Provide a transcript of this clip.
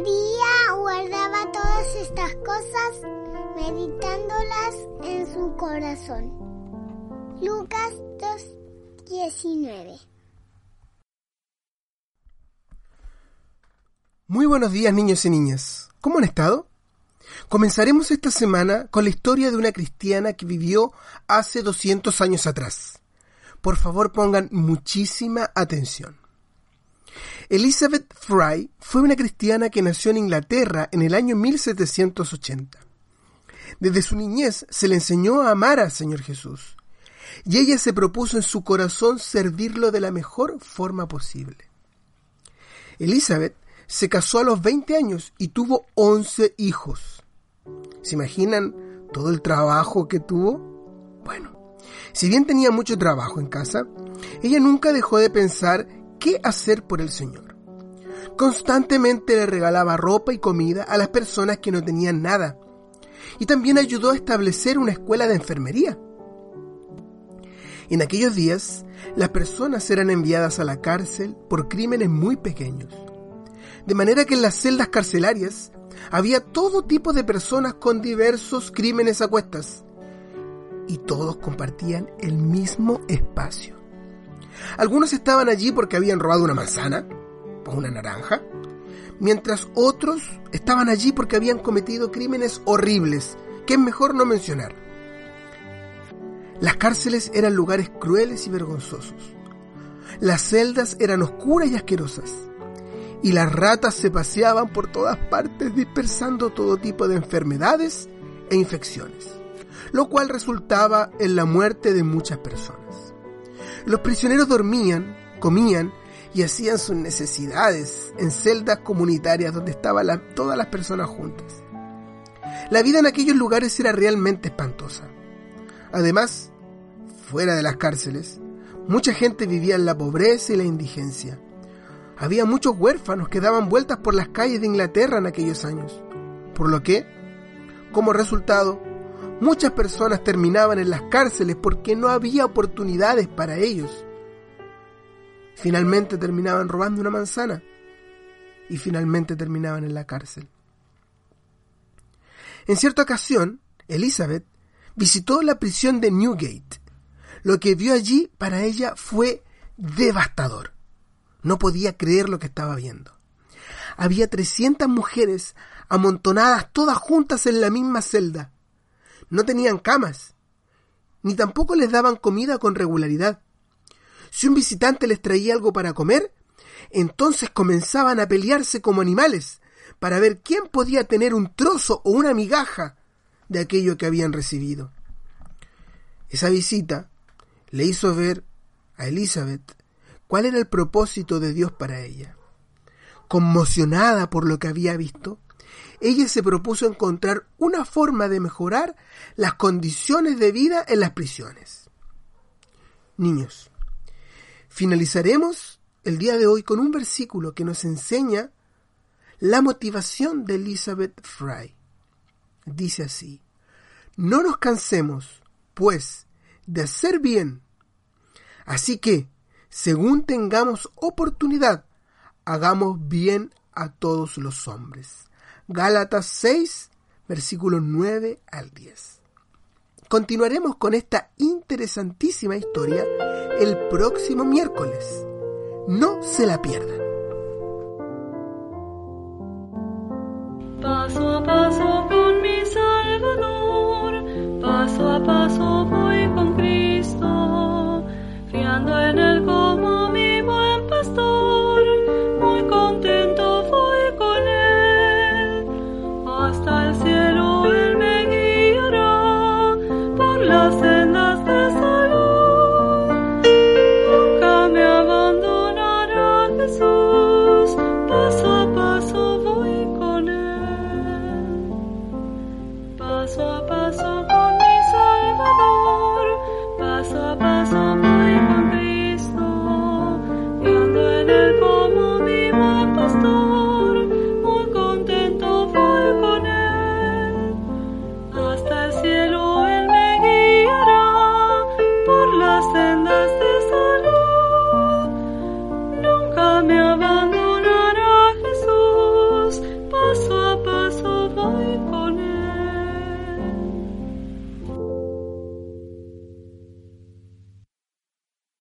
María guardaba todas estas cosas meditándolas en su corazón. Lucas 2.19 Muy buenos días niños y niñas. ¿Cómo han estado? Comenzaremos esta semana con la historia de una cristiana que vivió hace 200 años atrás. Por favor pongan muchísima atención. Elizabeth Fry fue una cristiana que nació en Inglaterra en el año 1780. Desde su niñez se le enseñó a amar al Señor Jesús, y ella se propuso en su corazón servirlo de la mejor forma posible. Elizabeth se casó a los 20 años y tuvo 11 hijos. ¿Se imaginan todo el trabajo que tuvo? Bueno, si bien tenía mucho trabajo en casa, ella nunca dejó de pensar qué hacer por el Señor. Constantemente le regalaba ropa y comida a las personas que no tenían nada. Y también ayudó a establecer una escuela de enfermería. En aquellos días, las personas eran enviadas a la cárcel por crímenes muy pequeños. De manera que en las celdas carcelarias había todo tipo de personas con diversos crímenes a cuestas. Y todos compartían el mismo espacio. Algunos estaban allí porque habían robado una manzana o una naranja, mientras otros estaban allí porque habían cometido crímenes horribles, que es mejor no mencionar. Las cárceles eran lugares crueles y vergonzosos. Las celdas eran oscuras y asquerosas y las ratas se paseaban por todas partes dispersando todo tipo de enfermedades e infecciones, lo cual resultaba en la muerte de muchas personas. Los prisioneros dormían, comían y hacían sus necesidades en celdas comunitarias donde estaban todas las personas juntas. La vida en aquellos lugares era realmente espantosa. Además, fuera de las cárceles, mucha gente vivía en la pobreza y la indigencia había muchos huérfanos que daban vueltas por las calles de Inglaterra en aquellos años, por lo que, como resultado, muchas personas terminaban en las cárceles porque no había oportunidades para ellos. Finalmente terminaban robando una manzana y finalmente terminaban en la cárcel. En cierta ocasión, Elizabeth visitó la prisión de Newgate. Lo que vio allí para ella fue devastador. No podía creer lo que estaba viendo. Había 300 mujeres amontonadas todas juntas en la misma celda. No tenían camas, ni tampoco les daban comida con regularidad. Si un visitante les traía algo para comer, entonces comenzaban a pelearse como animales para ver quién podía tener un trozo o una migaja de aquello que habían recibido. Esa visita le hizo ver a Elizabeth cuál era el propósito de Dios para ella. Conmocionada por lo que había visto, ella se propuso encontrar una forma de mejorar las condiciones de vida en las prisiones. Niños, finalizaremos el día de hoy con un versículo que nos enseña la motivación de Elizabeth Fry. Dice así, no nos cansemos, pues, de hacer bien. Así que, según tengamos oportunidad, hagamos bien a todos los hombres. Gálatas 6, versículos 9 al 10. Continuaremos con esta interesantísima historia el próximo miércoles. No se la pierdan. Paso a paso con mi Salvador, paso a paso.